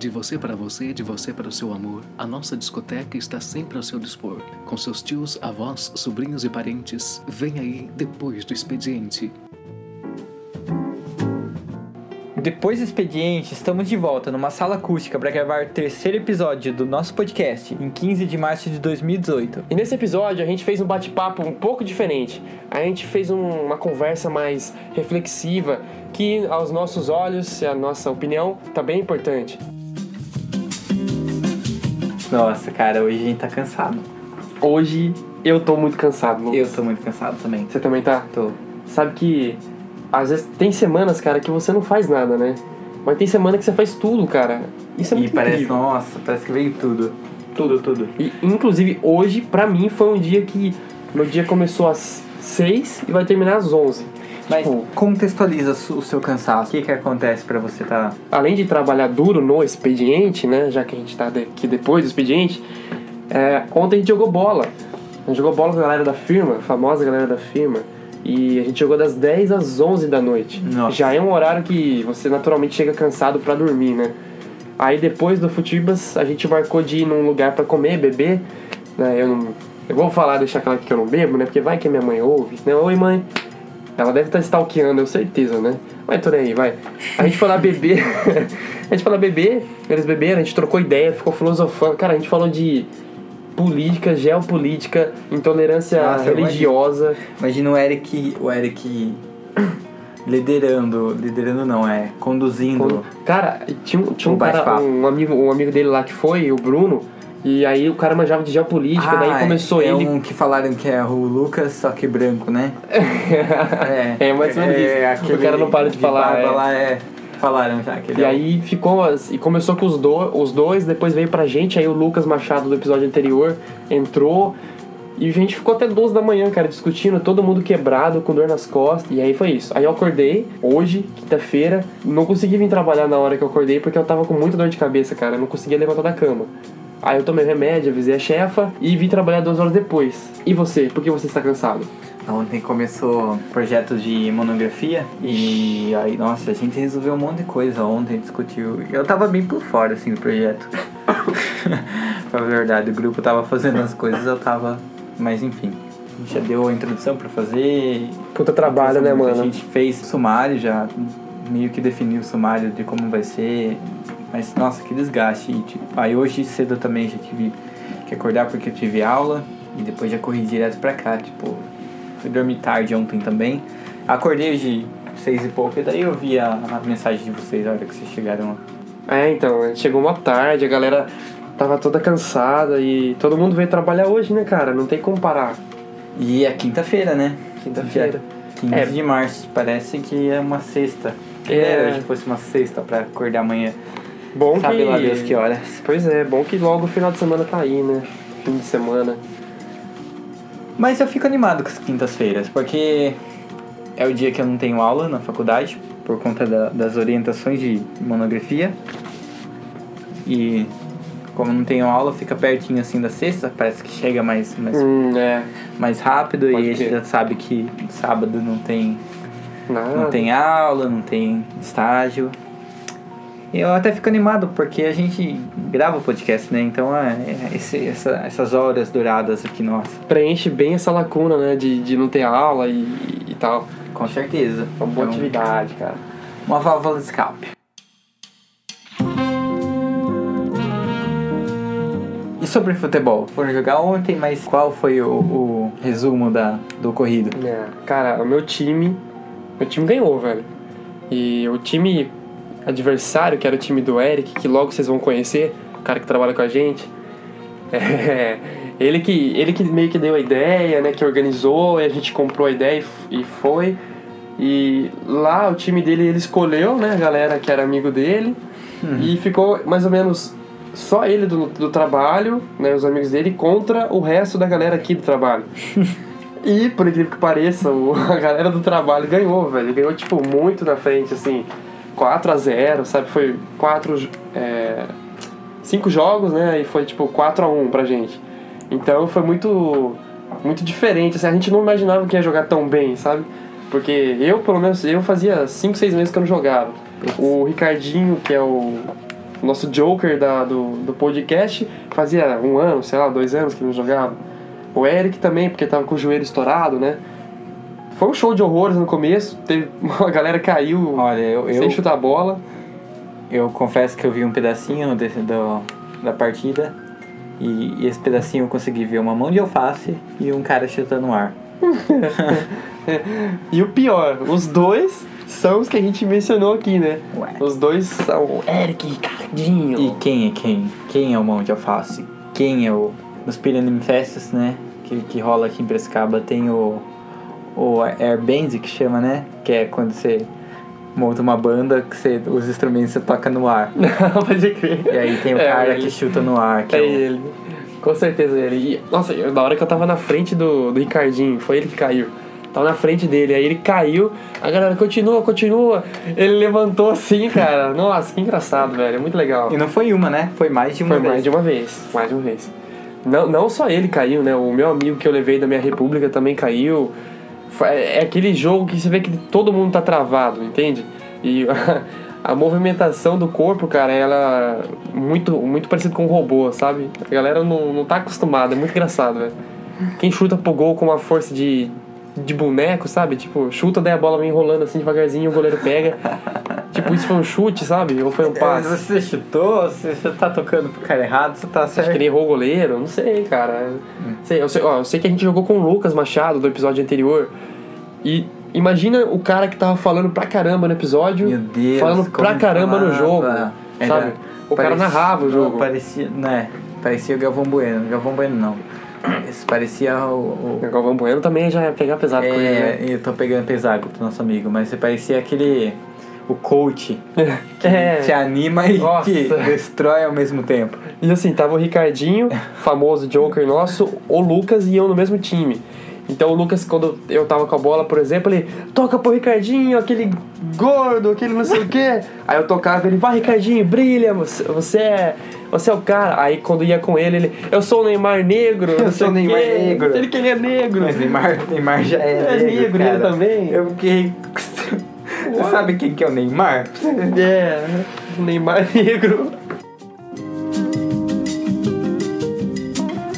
De você para você, de você para o seu amor, a nossa discoteca está sempre ao seu dispor. Com seus tios, avós, sobrinhos e parentes, vem aí depois do expediente. Depois do expediente, estamos de volta numa sala acústica para gravar o terceiro episódio do nosso podcast, em 15 de março de 2018. E nesse episódio a gente fez um bate-papo um pouco diferente. A gente fez um- uma conversa mais reflexiva, que aos nossos olhos e a nossa opinião tá bem importante. Nossa, cara, hoje a gente tá cansado. Hoje eu tô muito cansado, Lucas. Eu tô muito cansado também. Você também tá? Tô. Sabe que às vezes tem semanas, cara, que você não faz nada, né? Mas tem semana que você faz tudo, cara. Isso é e muito parece, incrível. nossa, parece que veio tudo. Tudo, tudo. E, inclusive, hoje, pra mim, foi um dia que... Meu dia começou às 6 e vai terminar às 11. Mas Tipo, contextualiza o seu cansaço. O que que acontece pra você tá... além de trabalhar duro no expediente, né? Já que a gente tá aqui depois do expediente, é, ontem a gente jogou bola. A gente jogou bola com a galera da firma, a famosa galera da firma. E a gente jogou das 10 às 11 da noite. Nossa. Já é um horário que você naturalmente chega cansado pra dormir, né? Aí depois do Futibas, a gente marcou de ir num lugar pra comer, beber. Né? Eu, não, eu vou falar, deixar claro que eu não bebo, né? Porque vai que a minha mãe ouve. Né? Oi, mãe. Ela deve estar stalkeando, eu certeza, né? Mas tudo aí, vai. A gente foi lá beber. a gente foi lá beber, eles beberam, a gente trocou ideia, ficou filosofando. Cara, a gente falou de política, geopolítica, intolerância Nossa, religiosa. Imagina o Eric... O Eric... liderando... Liderando não, é... Conduzindo... Cara, tinha, tinha um cara, um amigo, um amigo dele lá que foi, o Bruno, e aí o cara manjava de geopolítica, daí começou é ele. um que falaram que é o Lucas, só que branco, né? é, É, mais ou menos isso. aquele O cara não para de falar, barba é. lá é... Falaram já que E é aí ficou e começou com os, do, os dois, depois veio pra gente, aí o Lucas Machado do episódio anterior entrou e a gente ficou até 12 da manhã, cara, discutindo, todo mundo quebrado, com dor nas costas. E aí foi isso. Aí eu acordei, hoje, quinta-feira, não consegui vir trabalhar na hora que eu acordei porque eu tava com muita dor de cabeça, cara, eu não conseguia levantar da cama. Aí eu tomei remédio, avisei a chefa e vim trabalhar duas horas depois. E você? Por que você está cansado? Ontem começou projeto de monografia e aí, nossa, a gente resolveu um monte de coisa ontem, discutiu. Eu tava bem por fora, assim, do projeto. pra verdade, o grupo tava fazendo as coisas, eu tava... Mas enfim, a gente já deu a introdução pra fazer. Puta trabalho, né, A mano? gente fez sumário já, meio que definiu o sumário de como vai ser. Mas, nossa, que desgaste. E, tipo, aí hoje cedo eu também já tive que acordar porque eu tive aula. E depois já corri direto pra cá, tipo... Fui dormir tarde ontem também. Acordei hoje seis e pouco, e daí eu vi a, a mensagem de vocês na hora que vocês chegaram. É, então, chegou uma tarde, a galera tava toda cansada e todo mundo veio trabalhar hoje, né, cara? Não tem como parar. E é quinta-feira, né? Quinta-feira. Dia 15 É. de março. Parece que é uma sexta. É. É. hoje fosse uma sexta pra acordar amanhã. Bom Sabe que... lá Deus que horas. Pois é, bom que logo o final de semana tá aí, né? Fim de semana. Mas eu fico animado com as quintas-feiras, porque é o dia que eu não tenho aula na faculdade, por conta da- das orientações de monografia. E como não tenho aula, fica pertinho assim da sexta, parece que chega mais, mais, Hum, é. mais rápido Pode e a gente já sabe que sábado não tem, Nada. não tem aula, não tem estágio. Eu até fico animado porque a gente grava o podcast, né? Então é, é esse- essa- essas horas douradas aqui, nossa, Preenche bem essa lacuna, né? De, de não ter aula e, e tal. com certeza. Uma boa Então, atividade, cara. Uma válvula de escape. E sobre futebol? Foram jogar ontem, mas qual foi o, o resumo da, do ocorrido? É, cara, o meu time. Meu time ganhou, velho. E o time adversário, que era o time do Eric, que logo vocês vão conhecer, o cara que trabalha com a gente. É, ele, que, ele que meio que deu a ideia, né? Que organizou, e a gente comprou a ideia e, e foi. E lá o time dele ele escolheu, né, a galera que era amigo dele. E ficou mais ou menos só ele do, do trabalho, né, os amigos dele, contra o resto da galera aqui do trabalho. E, por incrível que pareça, o- a galera do trabalho ganhou, velho. Ganhou, tipo, muito na frente, assim. 4 a 0 sabe? Foi 4... É, 5 jogos, né? E foi, tipo, 4 a 1 pra gente. Então, foi muito... Muito diferente, assim. A gente não imaginava que ia jogar tão bem, sabe? Porque eu, pelo menos, eu fazia 5, 6 meses que eu não jogava. O Ricardinho, que é o... o nosso Joker da, do, do podcast, fazia um ano, sei lá, dois anos que não jogava. O Eric também, porque tava com o joelho estourado, né? Foi um show de horrores no começo, teve, uma galera caiu Olha, eu, sem eu, chutar a bola. eu confesso que eu vi um pedacinho desse, do, da partida. E, e esse pedacinho eu consegui ver uma mão de alface e um cara chutando no ar. E o pior, os dois são os que a gente mencionou aqui, né? Ué. Os dois são o Eric e Ricardinho. E quem é quem? Quem é o mão de alface? Quem é o. Nos Pyramid Festas, né? Que, que rola aqui em Prescaba tem o. O Airband que chama, né? Que é quando você monta uma banda que você, os instrumentos você toca no ar. Não, pode crer. E aí tem o É, cara ele. que chuta no ar. Que É é o- ele. Com certeza ele. E, nossa, na hora que eu tava na frente do, do Ricardinho, foi ele que caiu. Tava na frente dele, aí ele caiu, a galera continua, continua. Ele levantou assim, cara. Nossa, que engraçado, velho. É muito legal. E não foi uma, né? Foi mais de uma Foi vez. mais de uma vez, mais de uma vez. Não, não só ele caiu, né? O meu amigo que eu levei da minha república também caiu. Foi- É aquele jogo que você vê que todo mundo tá travado, entende? E a, movimentação do corpo, cara, ela é muito, muito parecido com um robô, sabe? A galera não, não tá acostumada, é muito engraçado, velho. Quem chuta pro gol com uma força de, de boneco, sabe? Tipo, chuta, daí a bola vem rolando assim devagarzinho, o goleiro pega. Tipo, isso foi um chute, sabe? Ou foi um É, passe? Você chutou, você, tá tocando pro cara errado, você tá Acho que certo. ele errou o goleiro, não sei, cara. Sei, eu, sei, ó, eu sei que a gente jogou com o Lucas Machado do episódio anterior. E imagina o cara que tava falando pra caramba no episódio, Meu Deus, falando pra caramba no falava. jogo. Era- sabe? O cara parecia- narrava o jogo. Parecia, né? Parecia o Galvão Bueno. Galvão Bueno não. Parecia o. o O Galvão Bueno também já ia pegar pesado com ele, é, né? eu tô pegando pesado com o nosso amigo, mas você parecia aquele. O coach que É. te anima e Nossa. te destrói ao mesmo tempo. E assim, tava o Ricardinho, famoso Joker nosso, o Lucas e eu no mesmo time. Então o Lucas, quando eu tava com a bola, por exemplo, ele toca pro Ricardinho, aquele gordo, aquele não sei o quê. Aí eu tocava ele, vai Ricardinho, brilha, você, você é. Você é o cara. Aí quando ia com ele, ele. Eu sou o Neymar negro. Eu sou o Neymar quê. negro. Ele que ele é negro. Mas Neymar, Neymar já é, É negro, negro, cara. ele também. Eu fiquei. Você sabe quem que é o Neymar? É, o Neymar negro.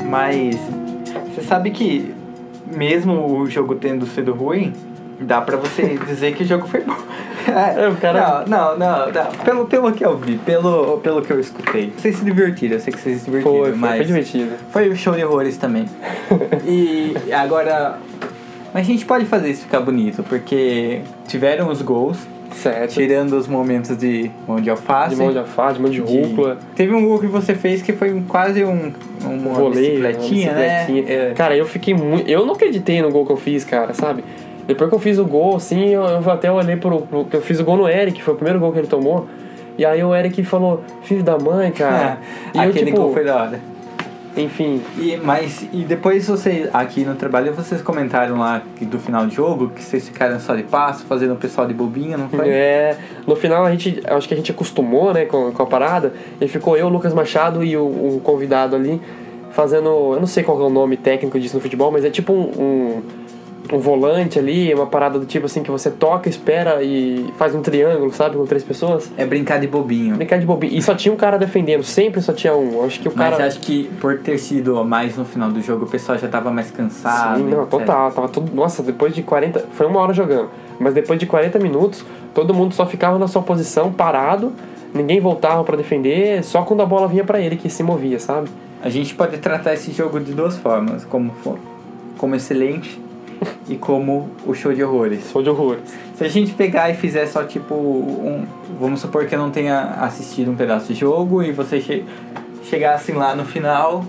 Mas você sabe que mesmo o jogo tendo sido ruim, dá pra você dizer que o jogo foi bom. É, cara- Não, não, não, não. Pelo, pelo que eu vi, pelo, pelo que eu escutei. Vocês se divertiram, eu sei que vocês se divertiram, Foi, foi, mas foi divertido. foi o show de horrores também. e agora. Mas a gente pode fazer isso ficar bonito, porque tiveram os gols, Certo. tirando os momentos de mão de alface. De mão de alface, de mão de rúcula. Teve um gol que você fez que foi quase um, uma voleio, bicicletinha, uma bicicletinha. né? É. Cara, eu fiquei muito. Eu não acreditei no gol que eu fiz, cara, sabe? Depois que eu fiz o gol, assim, eu, eu até olhei pro, pro. que Eu fiz o gol no Eric, foi o primeiro gol que ele tomou. E aí o Eric falou, filho da mãe, cara. e eu, É, Aquele tipo, gol foi da hora. Enfim. E, mas, e depois vocês, aqui no trabalho, vocês comentaram lá que do final do jogo que vocês ficaram só de passo, fazendo o pessoal de bobinha, não foi? É, no final a gente, acho que a gente acostumou, né, com, com a parada. E ficou eu, Lucas Machado e o, o convidado ali fazendo, eu não sei qual é o nome técnico disso no futebol, mas é tipo um, um, um volante ali, uma parada do tipo assim que você toca, espera e faz um triângulo, sabe, com três pessoas. É brincar de bobinho. Brincar de bobinho. E só tinha um cara defendendo, sempre só tinha um. Acho que o Mas cara. acho que por ter sido mais no final do jogo, o pessoal já tava mais cansado. Sim, não, total. Tava tudo. Nossa, depois de 40. Foi uma hora jogando. Mas depois de 40 minutos, todo mundo só ficava na sua posição, parado. Ninguém voltava pra defender, só quando a bola vinha pra ele que se movia, sabe? A gente pode tratar esse jogo de duas formas, como, como excelente e como o show de horrores. Sou de horrores. Se a gente pegar e fizer só tipo um. Vamos supor que eu não tenha assistido um pedaço de jogo e você che chegasse lá no final.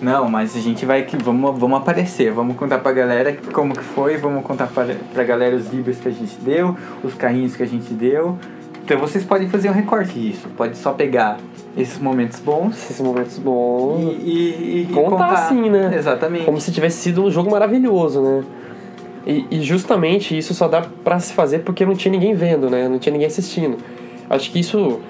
Não, mas a gente vai que. Vamos, vamos aparecer, vamos contar pra galera como que foi, vamos contar pra, pra galera os livros que a gente deu, os carrinhos que a gente deu. Então vocês podem fazer um recorte disso. Pode só pegar esses momentos bons Esses momentos bons. e, e- e Contar contar assim, né? Exatamente. Como se tivesse sido um jogo maravilhoso, né? E, e justamente isso só dá pra se fazer porque não tinha ninguém vendo, né? Não tinha ninguém assistindo. Acho que isso,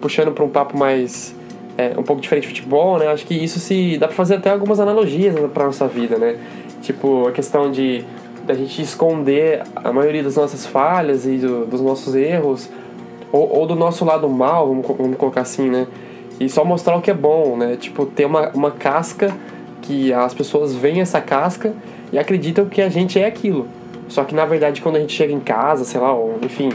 puxando pra um papo mais. é, um pouco diferente de futebol, né? Acho que isso se. dá pra fazer até algumas analogias pra nossa vida, né? Tipo, a questão de da gente esconder a maioria das nossas falhas e do- dos nossos erros, ou, ou do nosso lado mal, vamos, vamos colocar assim, né? E só mostrar o que é bom, né? Tipo, ter uma, uma casca que as pessoas veem essa casca e acreditam que a gente é aquilo. Só que na verdade quando a gente chega em casa, sei lá, ou, enfim,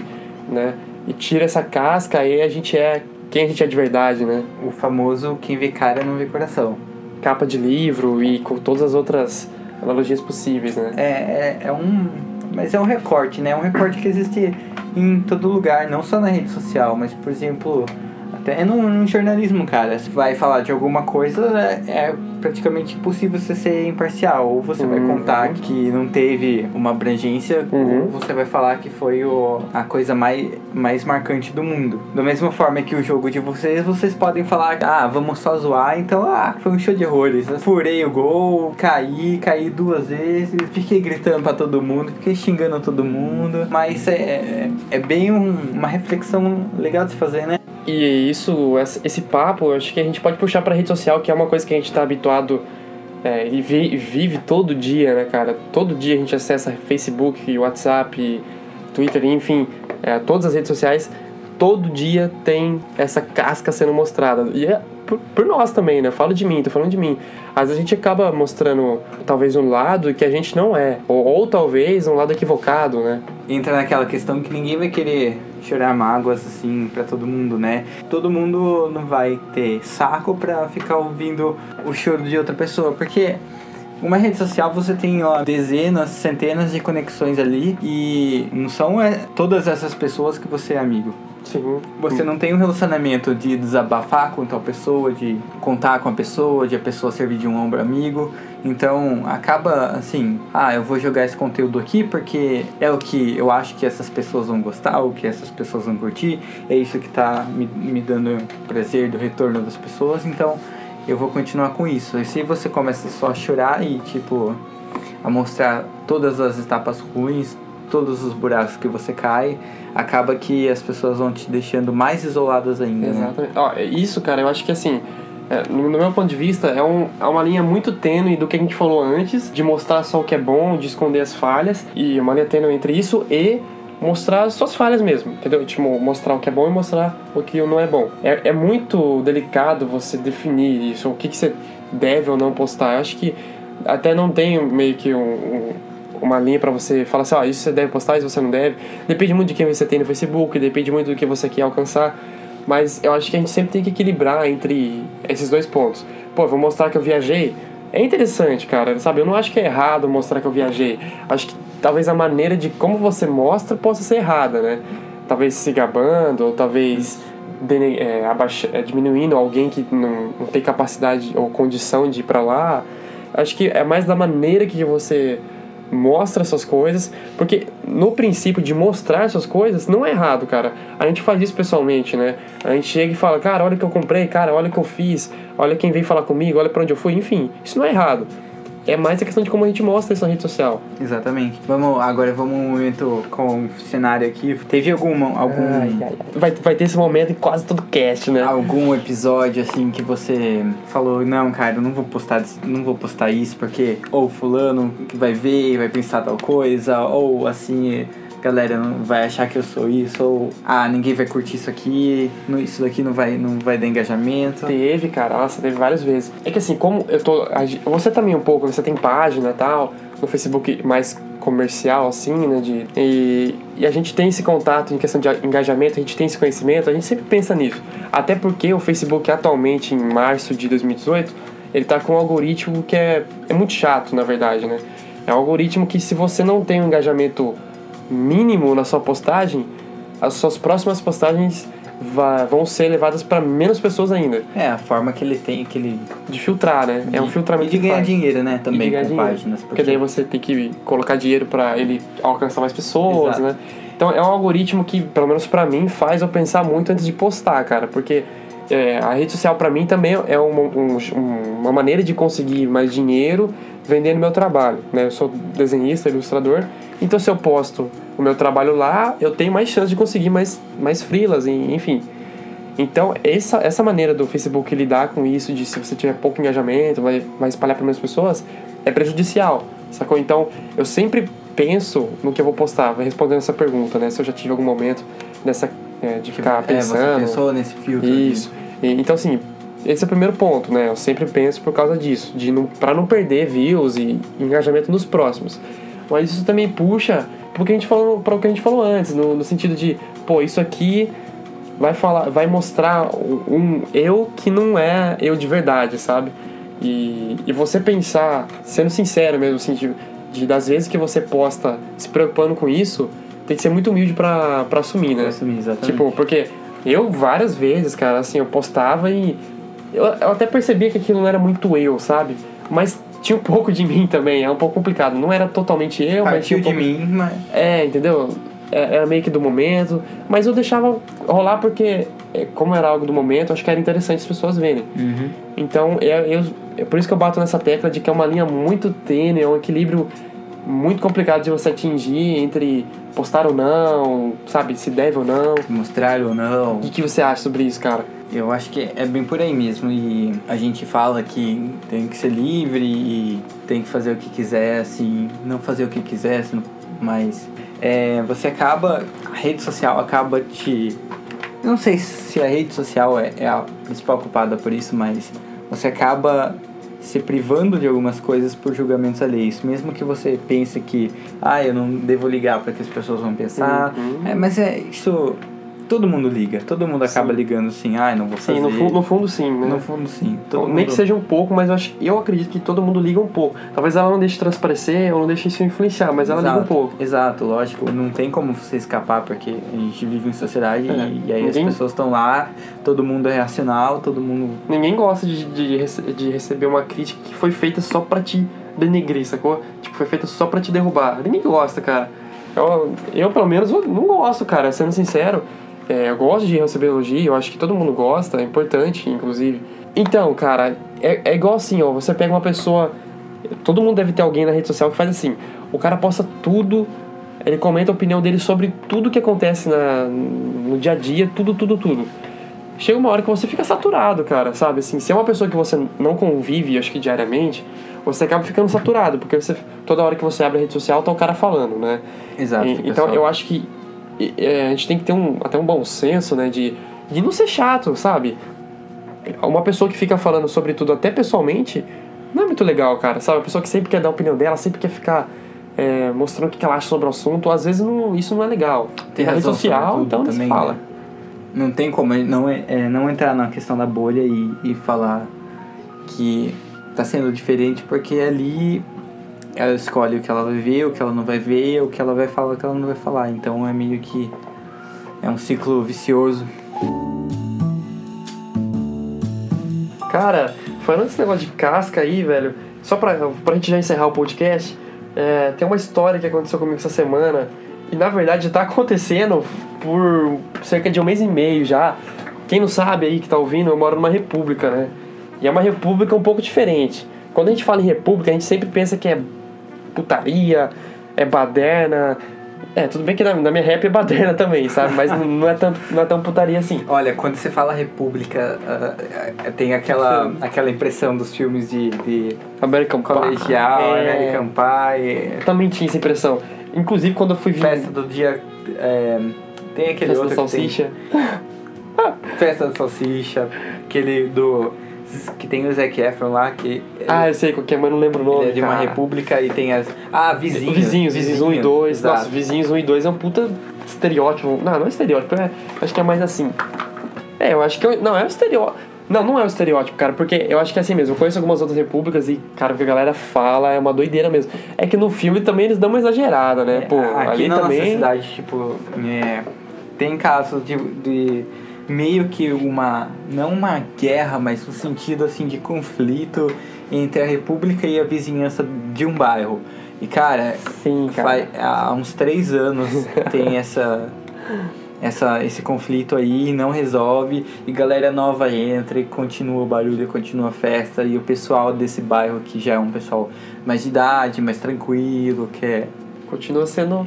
né? E tira essa casca, aí a gente é quem a gente é de verdade, né? O famoso quem vê cara não vê coração. Capa de livro e com todas as outras analogias possíveis, né? É, é, é um. Mas é um recorte, né? É um recorte que existe em todo lugar, não só na rede social, mas por exemplo, até no, no jornalismo, cara. Se vai falar de alguma coisa, é, é praticamente impossível você ser imparcial. Ou você vai Uhum. contar que não teve uma abrangência, Uhum. ou você vai falar que foi o, a coisa mais, mais marcante do mundo. Da mesma forma que o jogo de vocês, vocês podem falar, ah, vamos só zoar, então, ah, foi um show de horrores. Eu Furei o gol, caí, caí duas vezes, fiquei gritando pra todo mundo, fiquei xingando todo mundo. Mas é, é, é bem um- uma reflexão legal de se fazer, né? E isso, esse papo, acho que a gente pode puxar pra rede social, que é uma coisa que a gente tá habituado é, e vi- vive todo dia, né, cara? Todo dia a gente acessa Facebook, WhatsApp, Twitter, enfim, é, todas as redes sociais. Todo dia tem essa casca sendo mostrada. E é por, por nós também, né? Eu falo de mim, tô falando de mim. Às vezes a gente acaba mostrando talvez um lado que a gente não é. Ou, ou talvez um lado equivocado, né? entra naquela questão que ninguém vai querer chorar mágoas assim pra todo mundo, né? Todo mundo não vai ter saco pra ficar ouvindo o choro de outra pessoa, porque uma rede social você tem ó, dezenas, centenas de conexões ali e não são é, todas essas pessoas que você é amigo. Sim. Você não tem um relacionamento de desabafar com tal pessoa, de contar com a pessoa, de a pessoa servir de um ombro amigo. Então acaba assim, ah, eu vou jogar esse conteúdo aqui porque é o que eu acho que essas pessoas vão gostar, o que essas pessoas vão curtir, é isso que tá me, me dando prazer do retorno das pessoas, então eu vou continuar com isso. E se você começa só a chorar e tipo a mostrar todas as etapas ruins, todos os buracos que você cai, acaba que as pessoas vão te deixando mais isoladas ainda, né? Exatamente. Ó, é isso, cara, eu acho que assim, é, no, no meu ponto de vista, é, um, é uma linha muito tênue do que a gente falou antes, de mostrar só o que é bom, de esconder as falhas, e uma linha tênue entre isso e mostrar suas falhas mesmo, entendeu? Tipo, mostrar o que é bom e mostrar o que não é bom. É, é muito delicado você definir isso, o que, que você deve ou não postar. Eu acho que até não tem meio que um, um- uma linha pra você falar assim, ó, isso você deve postar, isso você não deve. Depende muito de quem você tem no Facebook, depende muito do que você quer alcançar. Mas eu acho que a gente sempre tem que equilibrar entre esses dois pontos. Pô, vou mostrar que eu viajei. É interessante, cara, sabe? Eu não acho que é errado mostrar que eu viajei. Acho que talvez a maneira de como você mostra possa ser errada, né? Talvez se gabando, ou talvez dene- é, abaixa- é, diminuindo alguém que não, não tem capacidade ou condição de ir pra lá. Acho que é mais da maneira que você mostra essas coisas, porque no princípio de mostrar essas coisas não é errado, cara. A gente faz isso pessoalmente, né? A gente chega e fala, cara, olha o que eu comprei, cara, olha o que eu fiz, olha quem veio falar comigo, olha pra onde eu fui, enfim, isso não é errado. É mais a questão de como a gente mostra isso na rede social. Exatamente. Vamos, agora vamos um momento com o cenário aqui. Teve alguma, algum, Vai, vai ter esse momento em quase todo cast, né? algum episódio assim que você falou, não, cara, eu não vou postar, não vou postar isso porque ou fulano que vai ver, vai pensar tal coisa, ou assim, galera não vai achar que eu sou isso, ou ah, ninguém vai curtir isso aqui, isso daqui não vai não vai dar engajamento. Teve, cara, nossa, teve várias vezes. É que assim, como eu tô. Você também um pouco, você tem página e tal, no Facebook mais comercial, assim, né? De, e, e a gente tem esse contato em questão de engajamento, a gente tem esse conhecimento, a gente sempre pensa nisso. Até porque o Facebook atualmente, em março de 2018, ele tá com um algoritmo que é, é muito chato, na verdade, né? É um algoritmo que se você não tem um engajamento mínimo na sua postagem, as suas próximas postagens vão ser levadas para menos pessoas ainda. É, a forma que ele tem, que ele De filtrar, né? É um e filtramento de que ganhar faz. dinheiro, né, E de também com dinheiro. páginas, Porque daí você tem que colocar dinheiro para ele alcançar mais pessoas, Exato. né? Então é um algoritmo que, pelo menos pra mim, faz eu pensar muito antes de postar, cara. Porque é, a rede social pra mim também é uma, um- uma maneira de conseguir mais dinheiro vendendo meu trabalho, né? Eu sou desenhista, ilustrador, então se eu posto o meu trabalho lá, eu tenho mais chance de conseguir mais, mais freelas, e- enfim. Então, essa, essa maneira do Facebook lidar com isso, de se você tiver pouco engajamento, vai, vai espalhar para menos pessoas, é prejudicial, sacou? Então, eu sempre penso no que eu vou postar, respondendo essa pergunta, né? Se eu já tive algum momento dessa é, de ficar É, pensando. você pensou nesse filtro. Isso. E- então, assim, esse é o primeiro ponto, né? Eu sempre penso por causa disso, de não, pra não perder views e engajamento nos próximos. Mas isso também puxa pro que a gente falou, para o que a gente falou antes, no, no sentido de, pô, isso aqui vai falar, vai mostrar um, um eu que não é eu de verdade, sabe? E, e você pensar, sendo sincero mesmo, assim, de, de das vezes que você posta se preocupando com isso, tem que ser muito humilde pra, pra assumir, né? Pra assumir, exatamente. Tipo, porque eu várias vezes, cara, assim, eu postava e eu, eu até percebia que aquilo não era muito eu, sabe? Mas tinha um pouco de mim também, é um pouco complicado. Não era totalmente eu, mas tinha Partiu um de pouco... mim, mas... É, entendeu? É- Era meio que do momento, mas eu deixava rolar porque, é, como era algo do momento, acho que era interessante as pessoas verem. Uhum. Então, é, eu, é por isso que eu bato nessa tecla de que é uma linha muito tênue, é um equilíbrio muito complicado de você atingir entre postar ou não, sabe, se deve ou não. Mostrar ou não. O que, que você acha sobre isso, cara? Eu acho que é bem por aí mesmo. E a gente fala que tem que ser livre e tem que fazer o que quiser, assim, não fazer o que quiser, assim, mas é, você acaba. A rede social acaba te. Não sei se a rede social é, é a principal culpada por isso, mas você acaba se privando de algumas coisas por julgamentos alheios. Mesmo que você pense que, ah, eu não devo ligar para que as pessoas vão pensar. Uhum. É, mas é isso. Todo mundo liga, todo mundo acaba Sim. ligando assim, ah, não vou fazer. Sim, no fundo, no fundo sim, né? No fundo, sim. Todo Nem mundo... que seja um pouco, mas eu, acho, eu acredito que todo mundo liga um pouco. Talvez ela não deixe transparecer ou não deixe isso influenciar, mas ela liga um Exato, pouco. Exato, lógico. Não tem como você escapar, porque a gente vive em sociedade É, e, e aí ninguém- as pessoas estão lá, todo mundo é racional, todo mundo. Ninguém gosta de, de, de receber uma crítica que foi feita só pra te denegrir, sacou? Tipo, foi feita só pra te derrubar. Ninguém gosta, cara. Eu, eu pelo menos, não gosto, cara, sendo sincero. É, eu gosto de receber elogio, eu acho que todo mundo gosta, é importante, inclusive. Então, cara, é, é igual assim, ó, você pega uma pessoa. Todo mundo deve ter alguém na rede social que faz assim. O cara posta tudo, ele comenta a opinião dele sobre tudo que acontece na, no dia a dia, tudo, tudo, tudo chega uma hora que você fica saturado, cara, sabe? Assim, se é uma pessoa que você não convive, acho que diariamente, você acaba ficando saturado, porque você, toda hora que você abre a rede social tá o cara falando, né? Exato. E- então eu acho que é, a gente tem que ter um, até um bom senso, né, de, de não ser chato, sabe? Uma pessoa que fica falando sobre tudo, até pessoalmente, não é muito legal, cara, sabe? A pessoa que sempre quer dar a opinião dela, sempre quer ficar é, mostrando o que ela acha sobre o assunto, às vezes não, isso não é legal. Tem na rede social, então não também, fala. né? Não tem como não, é, é, não entrar na questão da bolha e, e falar que tá sendo diferente, porque ali ela escolhe o que ela vai ver, o que ela não vai ver, o que ela vai falar, o que ela não vai falar. Então é meio que é um ciclo vicioso. Cara, falando desse negócio de casca aí, velho, só pra, pra gente já encerrar o podcast, é, tem uma história que aconteceu comigo essa semana, e na verdade tá acontecendo por cerca de um mês e meio já. Quem não sabe aí que tá ouvindo, eu moro numa república, né? E é uma república um pouco diferente. Quando a gente fala em república, a gente sempre pensa que é putaria, é baderna. É, tudo bem que na, na minha rap é baderna também, sabe? Mas não, não é tanto, não é tão putaria assim. Olha, quando você fala república, ah, tem aquela, aquela impressão dos filmes de, de American Pie. colegial, É. American Pie, Eu também tinha essa impressão. Inclusive, quando eu fui vir. festa do dia. é, tem aquele Festa da outro que tem- salsicha. Festa da Salsicha, aquele do. Que tem o Zac Efron lá, que Ah, eu sei qual que é, mas não lembro o nome. ele é de uma cara. república e tem as. Ah, vizinhos. Vizinhos, Vizinhos 1 e 2. exato. Nossa, Vizinhos 1 e 2 é um puta estereótipo. Não, não é estereótipo, é, acho que é mais assim. É, eu acho que. eu- não, é um estereótipo. Não, não é um estereótipo, cara, porque eu acho que é assim mesmo. Eu conheço algumas outras repúblicas e, cara, o que a galera fala é uma doideira mesmo. É que no filme também eles dão uma exagerada, né? Pô, É, Aqui ali na também. nossa cidade, tipo, é, tem casos de, de meio que uma. não uma guerra, mas um sentido assim de conflito entre a república e a vizinhança de um bairro. E cara, Sim, cara. Faz- há uns três anos tem essa, essa, esse conflito aí não resolve. E galera nova entra e continua o barulho, continua a festa. E o pessoal desse bairro que já é um pessoal mais de idade, mais tranquilo, que é. Continua sendo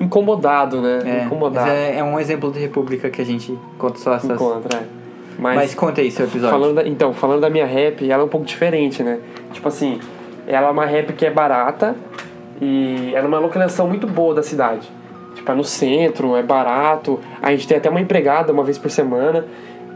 incomodado, né? É, incomodado. mas é, é um exemplo de república que a gente conta só essas. Encontra, é. Mas, conta aí seu episódio. Falando da- então, falando da minha rap, ela é um pouco diferente, né? Tipo assim, ela é uma rap que é barata e é numa localização muito boa da cidade. Tipo Tipo, é no centro, é barato. A gente tem até uma empregada uma vez por semana.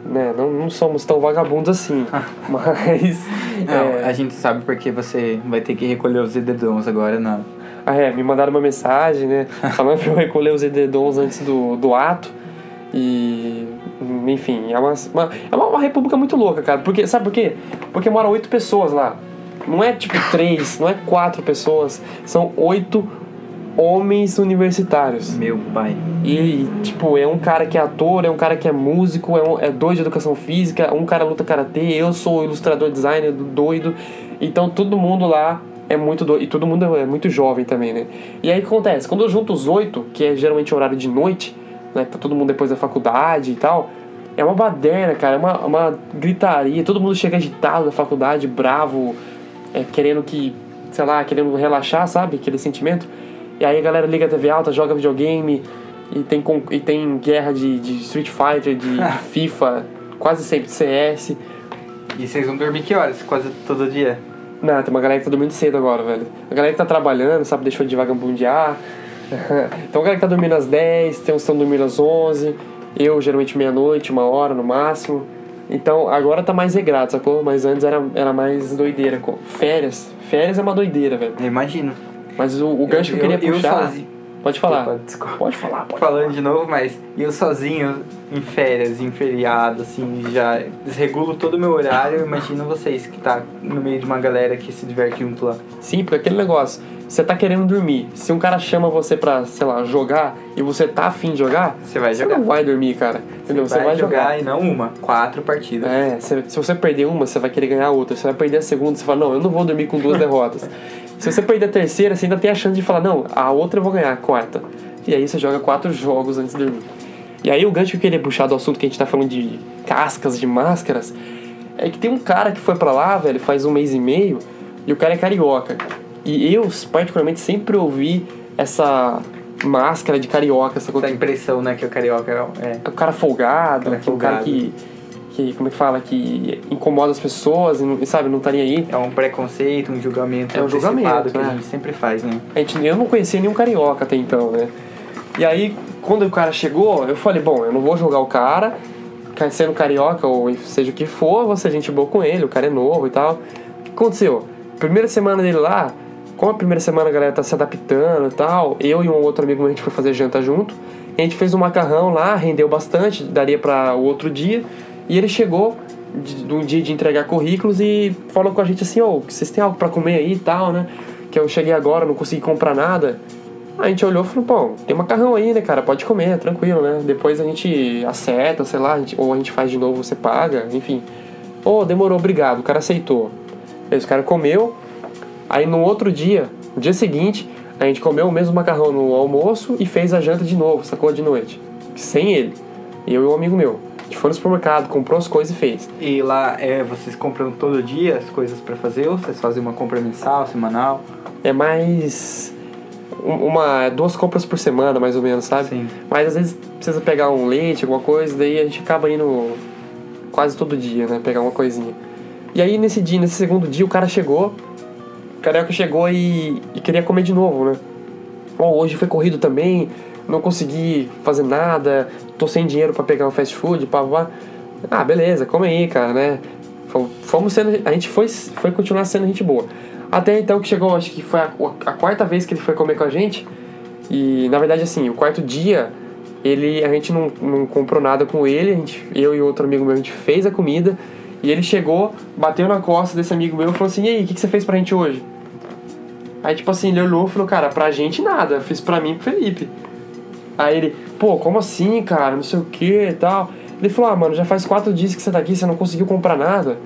Né? Não, não somos tão vagabundos assim. mas. Não, é, a gente sabe porque você vai ter que recolher os edredons agora na. Ah, é, me mandaram uma mensagem, né? Falando pra eu recolher os edredons antes do, do ato. E. Enfim, é uma, uma, é uma, uma república muito louca, cara. Porque, sabe por quê? Porque moram oito pessoas lá. Não é tipo três, não é quatro pessoas. São oito homens universitários. Meu pai. E, tipo, é um cara que é ator, é um cara que é músico, é, um, é dois de educação física, um cara luta karatê, eu sou ilustrador designer doido. Então todo mundo lá é muito doido. E todo mundo é muito jovem também, né? E aí o que acontece? Quando eu junto os oito, que é geralmente horário de noite, né? Tá todo mundo depois da faculdade e tal. É uma baderna, cara, é uma, uma gritaria. Todo mundo chega agitado da faculdade, bravo, é, querendo que, sei lá, querendo relaxar, sabe? Aquele sentimento. E aí a galera liga a TV alta, joga videogame e tem, e tem guerra de, de Street Fighter, de, de FIFA, quase sempre CS. E vocês vão dormir que horas? Quase todo dia? Não, tem uma galera que tá dormindo cedo agora, velho. A galera que tá trabalhando, sabe, deixou de vagabundear. então a galera que tá dormindo às 10, tem uns que estão dormindo às 11. Eu, geralmente, meia-noite, uma hora no máximo. Então agora tá mais regrado, sacou? Mas antes era, era mais doideira. Férias. Férias é uma doideira, velho. Eu imagino. Mas o, o gancho que eu queria puxar. sozinho. Pode falar. Desculpa. Pode falar, pode Falando de novo, mas eu sozinho em férias, em feriado, assim, já desregulo todo o meu horário. Eu imagino vocês que tá no meio de uma galera que se diverte junto lá. Sim, porque aquele negócio, você tá querendo dormir. Se um cara chama você pra, sei lá, jogar e você tá afim de jogar, Você vai você jogar. não vai dormir, cara. Entendeu? Você vai, jogar, e não uma, quatro partidas. É, se, se você perder uma, você vai querer ganhar outra. Você vai perder a segunda, você fala, não, eu não vou dormir com duas derrotas. Se você perder a terceira, você ainda tem a chance de falar, não, a outra eu vou ganhar, a quarta. E aí você joga quatro jogos antes de dormir. E aí o gancho que eu queria puxar do assunto que a gente tá falando de cascas, de máscaras, é que tem um cara que foi pra lá, velho, faz um mês e meio, e o cara é carioca. E eu, particularmente, sempre ouvi essa máscara de carioca, essa Essa coisa. impressão, né, que o carioca é. O cara folgado, Cara que o cara folgado. que, que. Como é que fala? Que incomoda as pessoas e, sabe, não tá nem aí. É um preconceito, um julgamento É um julgamento, que a né? gente sempre faz, né? A gente, eu não conhecia nenhum carioca até então, né? E aí, quando o cara chegou, eu falei, bom, eu não vou jogar o cara, ca- sendo carioca ou seja o que for, vou ser gente boa com ele, o cara é novo e tal. O que aconteceu? Primeira semana dele lá, como a primeira semana a galera tá se adaptando e tal, eu e um outro amigo a gente foi fazer janta junto, a gente fez um macarrão lá, rendeu bastante, daria para o outro dia, e ele chegou de, de um dia de entregar currículos e falou com a gente assim, ô, vocês têm algo para comer aí e tal, né? Que eu cheguei agora, não consegui comprar nada. A gente olhou e falou, pô, tem macarrão aí, né, cara? Pode comer, tranquilo, né? Depois a gente acerta, sei lá, a gente- ou a gente faz de novo, você paga, enfim. Ô, demorou, obrigado. O cara aceitou. Esse cara comeu. Aí no outro dia, no dia seguinte, a gente comeu o mesmo macarrão no almoço e fez a janta de novo, sacou? De noite. Sem ele. Eu e um amigo meu. A gente foi no supermercado, comprou as coisas e fez. E lá é, vocês compram todo dia as coisas pra fazer ou vocês fazem uma compra mensal, semanal? É mais. um- Uma, duas compras por semana, mais ou menos, sabe? Sim. Mas às vezes precisa pegar um leite, alguma coisa, daí a gente acaba indo quase todo dia, né? Pegar uma coisinha. E aí nesse dia, nesse segundo dia, o cara chegou, carioca chegou e, e queria comer de novo, né? Ó, hoje foi corrido também, não consegui fazer nada, tô sem dinheiro pra pegar um fast food, pá, pá. Ah, beleza, come aí, cara, né? Fom- Fomos sendo, a gente foi, foi continuar sendo gente boa. Até então que chegou, acho que foi a, a quarta vez que ele foi comer com a gente. E na verdade, assim, o quarto dia, ele, a gente não, não comprou nada com ele, gente, eu e outro amigo meu, a gente fez a comida. E ele chegou, bateu na costa desse amigo meu e falou assim: E aí, o que, que você fez pra gente hoje? Aí, tipo assim, ele olhou e falou: Cara, pra gente nada, eu fiz pra mim e pro Felipe. Aí ele, pô, como assim, cara? Não sei o que e tal. Ele falou: Ah, mano, já faz quatro dias que você tá aqui, você não conseguiu comprar nada.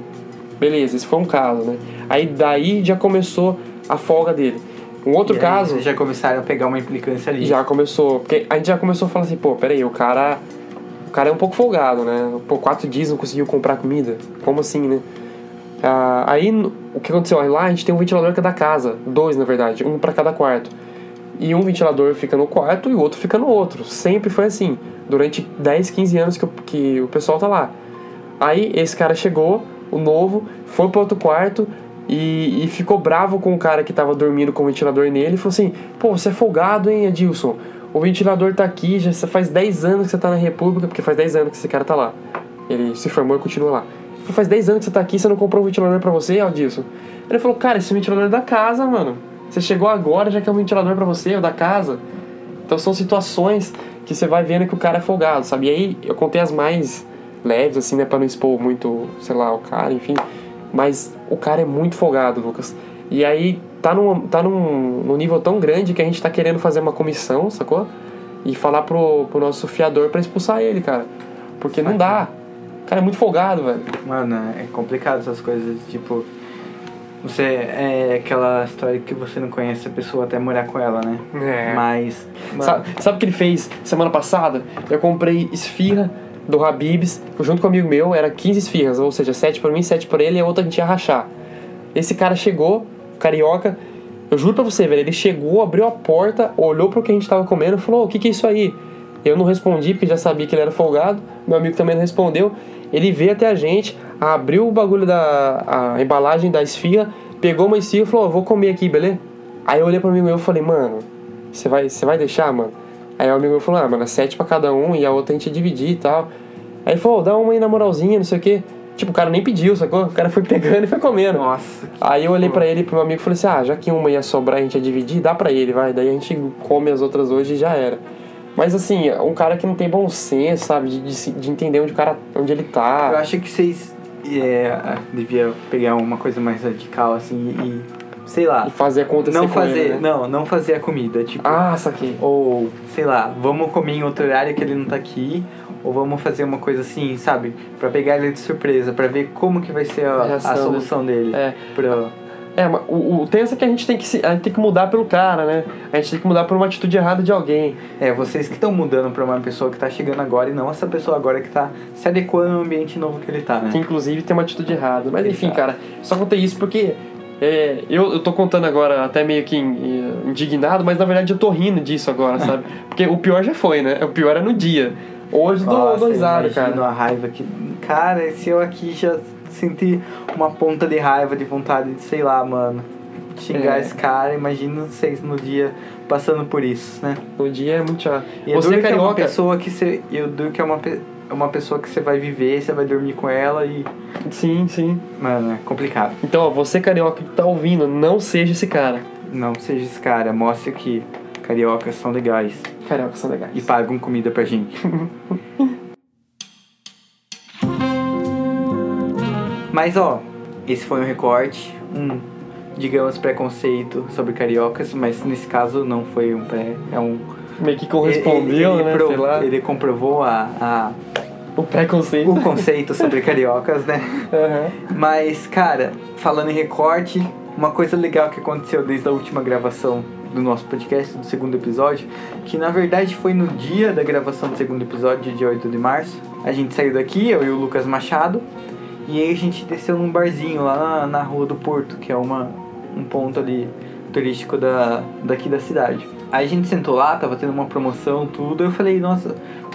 Beleza, esse foi um caso, né? Aí daí já começou a folga dele. Um outro aí caso. Já começaram a pegar uma implicância ali. Já começou. Porque a gente já começou a falar assim, pô, peraí, o cara. Cara é um pouco folgado, né? Pô, quatro dias não conseguiu comprar comida. Como assim, né? Ah, aí o que aconteceu? Lá a gente tem um ventilador que é da casa. Dois, na verdade, um pra cada quarto. E um ventilador fica no quarto e o outro fica no outro. Sempre foi assim. Durante 10, 15 anos que, o- que o pessoal tá lá. Aí esse cara chegou, o novo, foi pro outro quarto e, e ficou bravo com o cara que tava dormindo com o ventilador nele e falou assim: pô, você é folgado, hein, Edilson? O ventilador tá aqui, já faz 10 anos que você tá na República, porque faz 10 anos que esse cara tá lá. Ele se formou e continua lá. Faz 10 anos que você tá aqui, você não comprou um ventilador pra você, Aldilson? Ele falou, cara, esse ventilador é da casa, mano. Você chegou agora, já quer um ventilador pra você, é da casa. Então são situações que você vai vendo que o cara é folgado, sabe? E aí eu contei as mais leves, assim, né, pra não expor muito, sei lá, o cara, enfim. Mas o cara é muito folgado, Lucas. E aí tá num, tá num, num nível tão grande que a gente tá querendo fazer uma comissão, sacou? E falar pro, pro nosso fiador pra expulsar ele, cara. Porque não dá. O cara é muito folgado, velho. Mano, é complicado essas coisas, tipo. Você é aquela história que você não conhece a pessoa até morar com ela, né? É. Mas. Mano, Sabe, sabe o que ele fez semana passada? Eu comprei esfirra do Habibs, junto com um amigo meu, era 15 esfirras, ou seja, 7 pra mim, 7 pra ele e a outra a gente ia rachar. Esse cara chegou, carioca, eu juro pra você, velho, ele chegou, abriu a porta, olhou pro que a gente tava comendo e falou: o que que é isso aí? Eu não respondi porque já sabia que ele era folgado, meu amigo também não respondeu. Ele veio até a gente, abriu o bagulho da a embalagem da esfirra, pegou uma esfirra e falou: eu vou comer aqui, beleza? Aí eu olhei pro amigo meu e falei: mano, você vai, você vai deixar, mano? Aí o amigo meu falou: ah, mano, é sete pra cada um e a outra a gente dividir e tal. Aí ele falou: dá uma aí na moralzinha, não sei o quê. Tipo, o cara nem pediu, sacou? O cara foi pegando e foi comendo. Nossa. Aí eu olhei pra ele e pro meu amigo e falei assim: ah, já que uma ia sobrar a gente ia dividir, dá pra ele, vai. Daí a gente come as outras hoje e já era. Mas assim, um cara que não tem bom senso, sabe? De, de, de entender onde o cara. onde ele Eu tá. acho que vocês é, devia pegar uma coisa mais radical, assim, e. Sei lá. E fazer acontecer Não fazer. ele, né? Não, não fazer a comida. Tipo. Ah, saquei. Ou, sei lá, vamos comer em outro horário que ele não tá aqui. Ou vamos fazer uma coisa assim, sabe? Pra pegar ele de surpresa, pra ver como que vai ser a, a solução dele. É. Pra... É, mas o, o tenso é que a gente tem que se, a gente tem que mudar pelo cara, né? A gente tem que mudar por uma atitude errada de alguém. É, vocês que estão mudando pra uma pessoa que tá chegando agora e não essa pessoa agora que tá se adequando ao ambiente novo que ele tá, né? Que inclusive tem uma atitude errada. Mas enfim, Exato. cara, só contei isso porque é, eu, eu tô contando agora até meio que in- indignado, mas na verdade eu tô rindo disso agora, sabe? Porque o pior já foi, né? O pior é no dia. Hoje eu dou, Nossa, dou risada, cara. a raiva que. Cara, se eu aqui já senti uma ponta de raiva, de vontade de, sei lá, mano, xingar É. esse cara, imagina vocês no dia passando por isso, né? No dia é muito chato. E Você é que é uma carioca. pessoa que você. Eu duro que é uma, é uma pessoa que você vai viver, você vai dormir com ela e. Sim, sim. Mano, é complicado. Então, ó, você carioca que tá ouvindo, não seja esse cara. Não seja esse cara, mostre que cariocas são legais Cariocas são legais. e pagam comida pra gente. Mas ó, esse foi um recorte, um, digamos, preconceito sobre cariocas, mas nesse caso não foi um pré, é um. Meio que correspondeu, ele, ele né? Sei lá. ele comprovou a, a- O preconceito. o conceito sobre cariocas, né? Aham. Mas, cara, falando em recorte, uma coisa legal que aconteceu desde a última gravação do nosso podcast, do segundo episódio, que na verdade foi no dia da gravação do segundo episódio, dia 8 de março. A gente saiu daqui, eu e o Lucas Machado, e aí a gente desceu num barzinho lá na, Rua do Porto, que é uma, um ponto ali turístico da, daqui da cidade. Aí a gente sentou lá, tava tendo uma promoção, tudo, eu falei, nossa,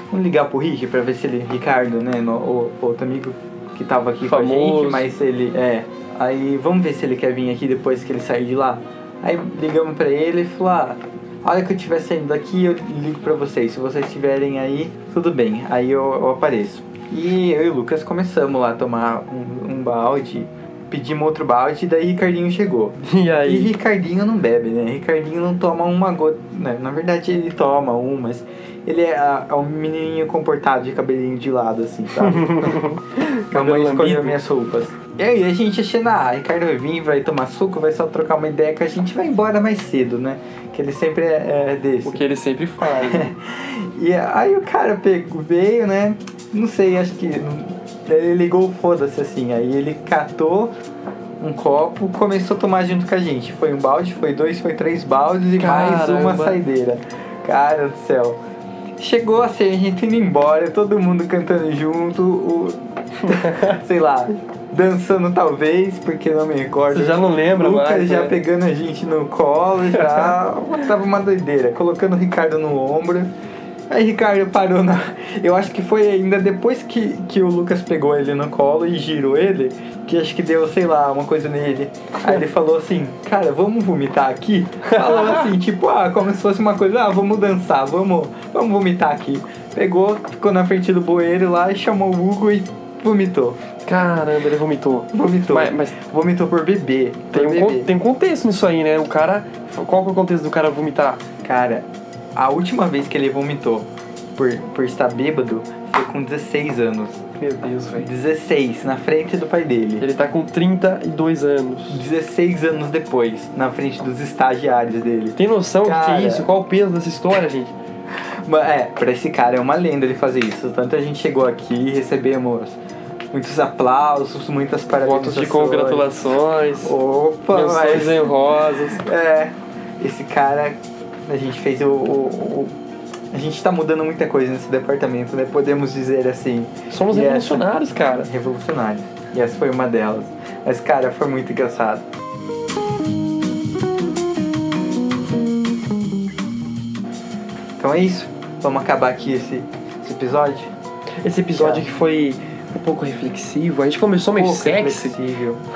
vamos ligar pro Rick pra ver se ele, Ricardo, né, no, o, outro amigo que tava aqui com a Famoso. gente, mas ele, é, aí vamos ver se ele quer vir aqui depois que ele sair de lá. Aí ligamos pra ele e falou, ah, a hora que eu estiver saindo daqui eu ligo pra vocês, se vocês estiverem aí, tudo bem, aí eu, eu apareço. E eu e o Lucas começamos lá a tomar um, um balde, pedimos outro balde, e daí Ricardinho chegou. E E aí? Ricardinho não bebe, né? Ricardinho não toma uma gota. Né? Na verdade, ele toma um, mas ele é, é um menininho comportado de cabelinho de lado, assim, sabe? a mãe escolheu minhas roupas. E aí a gente achando, ah, Ricardo vai vir, vai tomar suco, vai só trocar uma ideia que a gente vai embora mais cedo, né? Que ele sempre é, é desse. O que ele sempre faz. né? E aí o cara pegou, veio, né? Não sei, acho que. Ele ligou o foda-se assim. Aí ele catou um copo, começou a tomar junto com a gente. Foi um balde, foi dois, foi três baldes e mais uma Caramba. saideira. Cara do céu. Chegou assim, a gente indo embora, todo mundo cantando junto, o. sei lá, dançando talvez, porque não me recordo. Você já não lembra Lucas mais, já né? pegando a gente no colo, já tava uma doideira, colocando o Ricardo no ombro. Aí Ricardo parou na. Eu acho que foi ainda depois que, que o Lucas pegou ele no colo e girou ele, que acho que deu, sei lá, uma coisa nele. Aí ele falou assim, cara, vamos vomitar aqui? Falou assim, tipo, ah, como se fosse uma coisa, ah, vamos dançar, vamos, vamos vomitar aqui. Pegou, ficou na frente do bueiro lá e chamou o Hugo e vomitou. Caramba, ele vomitou. Vomitou. Mas, mas Vomitou por bebê. tem, por um, bebê. tem um contexto nisso aí, né? O cara. Qual que é o contexto do cara vomitar? Cara, a última vez que ele vomitou por, por estar bêbado foi com 16 anos. Meu Deus, velho. 16, na frente do pai dele. Ele tá com 32 anos. 16 anos depois, na frente dos estagiários dele. Tem noção do que Cara. é isso? Qual o peso dessa história, gente? É, pra esse cara é uma lenda ele fazer isso. Tanto a gente chegou aqui e recebemos muitos aplausos, muitas Fotos de congratulações. Opa, Menções mas... honrosas. É, esse cara, a gente fez o, o- o- A gente tá mudando muita coisa nesse departamento, né? Podemos dizer assim. Somos E essa- revolucionários, cara. revolucionários. E essa foi uma delas. Mas, cara, foi muito engraçado. Então é isso. Vamos acabar aqui esse, esse episódio. Esse episódio que foi um pouco reflexivo. A gente começou meio sexy.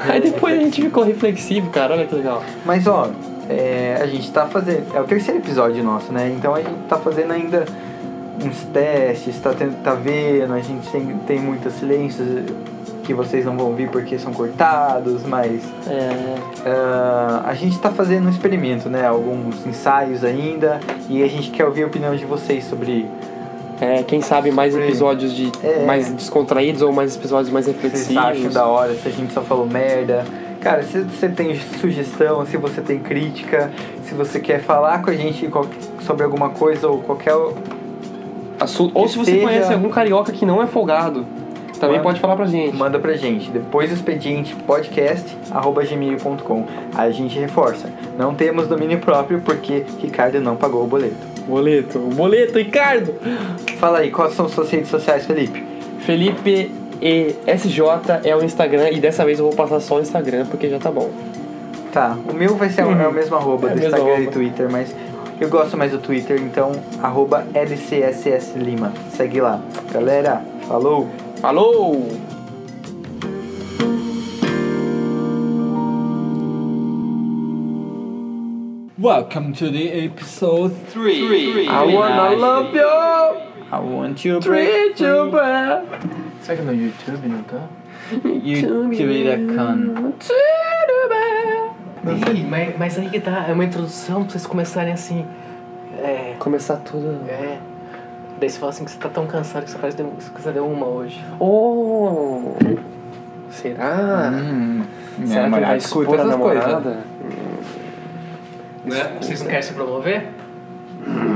Aí depois a gente ficou reflexivo, cara. Olha que legal. Mas ó, é, a gente tá fazendo. É o terceiro episódio nosso, né? Então a gente tá fazendo ainda uns testes, tá, tendo, tá vendo, a gente tem, tem muitos silêncios que vocês não vão ouvir porque são cortados, mas É. ah, a gente tá fazendo um experimento, né? Alguns ensaios ainda e a gente quer ouvir a opinião de vocês sobre É, quem sabe mais episódios de É. mais descontraídos ou mais episódios mais vocês reflexivos. acham da hora, se a gente só falou merda. Cara, se você tem sugestão, se você tem crítica, se você quer falar com a gente sobre alguma coisa ou qualquer Assu- Ou se você seja- conhece algum carioca que não é folgado, também Manda- pode falar pra gente. Manda pra gente. Depois do expediente podcast.gmail.com. A gente reforça. Não temos domínio próprio porque Ricardo não pagou o boleto. Boleto, boleto, Ricardo! Fala aí, quais são suas redes sociais, Felipe? Felipe e SJ é o Instagram e dessa vez eu vou passar só o Instagram porque já tá bom. Tá, o meu vai ser o- é o mesmo arroba É do Instagram e arroba. Twitter, mas eu gosto mais do Twitter, então arroba LCSS Lima. Segue lá. Galera, falou! Falou! Welcome to the episode 3. I wanna love you, I want you treat you bad. Será que no YouTube não tá? YouTube.com Ih, mas, mas aí que tá, é uma introdução pra vocês começarem assim. É. Começar tudo. É. Daí você fala assim que você tá tão cansado que você parece que você deu uma hoje. Oh! Será? Hum, Será que ele vai expor a namorada? Né? Vocês não querem se promover?